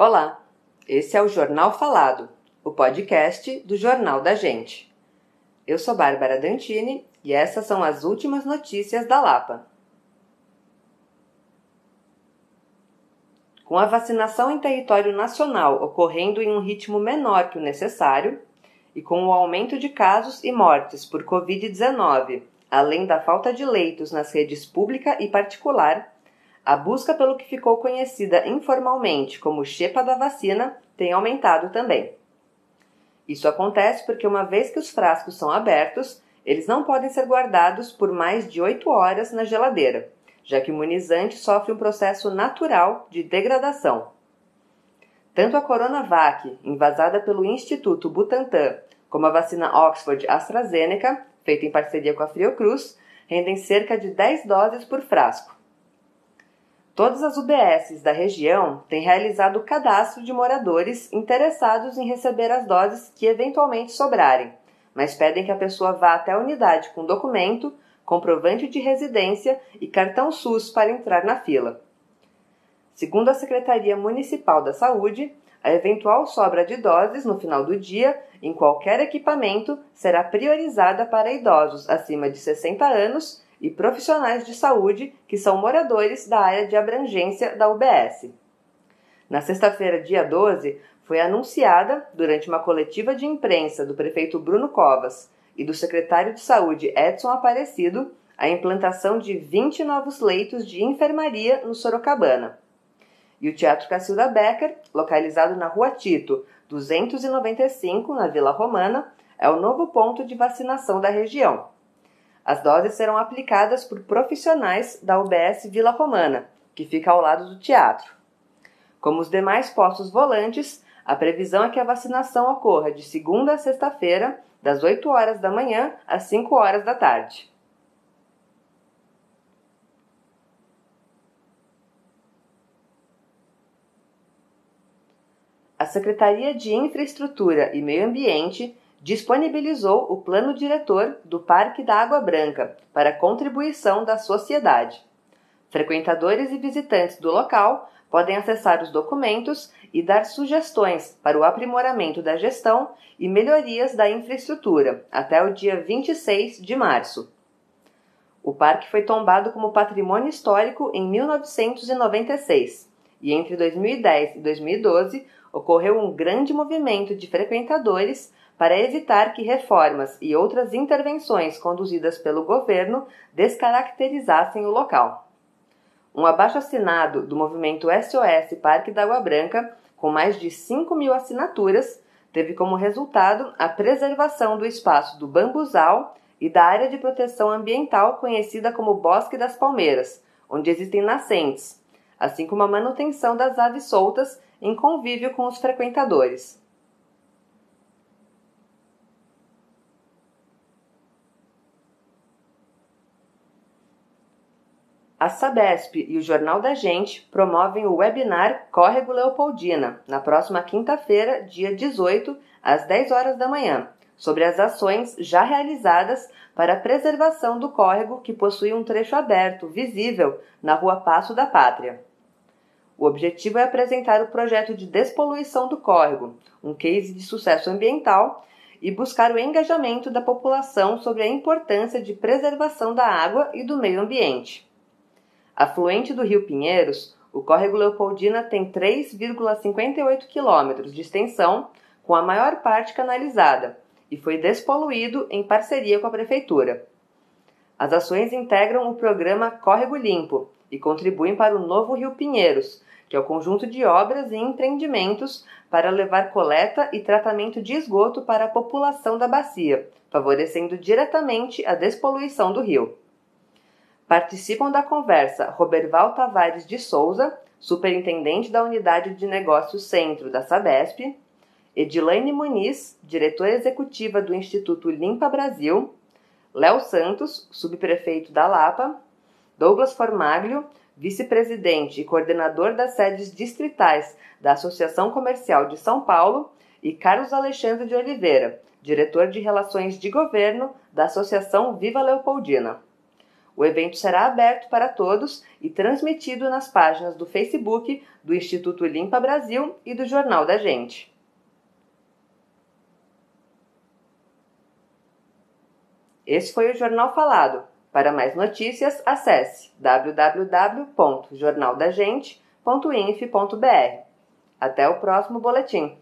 Olá, esse é o Jornal Falado, o podcast do Jornal da Gente. Eu sou Bárbara Dantini e essas são as últimas notícias da Lapa. Com a vacinação em território nacional ocorrendo em um ritmo menor que o necessário, e com o aumento de casos e mortes por Covid-19, além da falta de leitos nas redes pública e particular, a busca pelo que ficou conhecida informalmente como chepa da vacina tem aumentado também. Isso acontece porque, uma vez que os frascos são abertos, eles não podem ser guardados por mais de 8 horas na geladeira, já que o imunizante sofre um processo natural de degradação. Tanto a Coronavac, invasada pelo Instituto Butantan, como a vacina Oxford AstraZeneca, feita em parceria com a Fiocruz, rendem cerca de 10 doses por frasco. Todas as UBSs da região têm realizado o cadastro de moradores interessados em receber as doses que eventualmente sobrarem, mas pedem que a pessoa vá até a unidade com documento, comprovante de residência e cartão SUS para entrar na fila. Segundo a Secretaria Municipal da Saúde, a eventual sobra de doses no final do dia em qualquer equipamento será priorizada para idosos acima de 60 anos e profissionais de saúde que são moradores da área de abrangência da UBS. Na sexta-feira, dia 12, foi anunciada, durante uma coletiva de imprensa do prefeito Bruno Covas e do secretário de Saúde Edson Aparecido, a implantação de 20 novos leitos de enfermaria no Sorocabana. E o Teatro Cacilda Becker, localizado na Rua Tito, 295, na Vila Romana, é o novo ponto de vacinação da região. As doses serão aplicadas por profissionais da UBS Vila Romana, que fica ao lado do teatro. Como os demais postos volantes, a previsão é que a vacinação ocorra de segunda a sexta-feira, das 8 horas da manhã às 5 horas da tarde. A Secretaria de Infraestrutura e Meio Ambiente disponibilizou o plano diretor do Parque da Água Branca para contribuição da sociedade. Frequentadores e visitantes do local podem acessar os documentos e dar sugestões para o aprimoramento da gestão e melhorias da infraestrutura até o dia 26 de março. O parque foi tombado como patrimônio histórico em 1996 e entre 2010 e 2012 ocorreu um grande movimento de frequentadores para evitar que reformas e outras intervenções conduzidas pelo governo descaracterizassem o local. Um abaixo-assinado do movimento SOS Parque da Água Branca, com mais de 5 mil assinaturas, teve como resultado a preservação do espaço do bambuzal e da área de proteção ambiental conhecida como Bosque das Palmeiras, onde existem nascentes, assim como a manutenção das aves soltas em convívio com os frequentadores. A Sabesp e o Jornal da Gente promovem o webinar Córrego Leopoldina, na próxima quinta-feira, dia 18, às 10 horas da manhã, sobre as ações já realizadas para a preservação do córrego que possui um trecho aberto, visível, na Rua Passo da Pátria. O objetivo é apresentar o projeto de despoluição do córrego, um case de sucesso ambiental, e buscar o engajamento da população sobre a importância de preservação da água e do meio ambiente. Afluente do Rio Pinheiros, o córrego Leopoldina tem 3,58 quilômetros de extensão, com a maior parte canalizada, e foi despoluído em parceria com a Prefeitura. As ações integram o programa Córrego Limpo e contribuem para o novo Rio Pinheiros, que é o conjunto de obras e empreendimentos para levar coleta e tratamento de esgoto para a população da bacia, favorecendo diretamente a despoluição do rio. Participam da conversa Roberval Tavares de Souza, superintendente da Unidade de Negócios Centro da Sabesp, Edilaine Muniz, diretora executiva do Instituto Limpa Brasil, Léo Santos, subprefeito da Lapa, Douglas Formaglio, vice-presidente e coordenador das sedes distritais da Associação Comercial de São Paulo, e Carlos Alexandre de Oliveira, diretor de Relações de Governo da Associação Viva Leopoldina. O evento será aberto para todos e transmitido nas páginas do Facebook do Instituto Limpa Brasil e do Jornal da Gente. Esse foi o Jornal Falado. Para mais notícias, acesse www.jornaldagente.inf.br. Até o próximo boletim.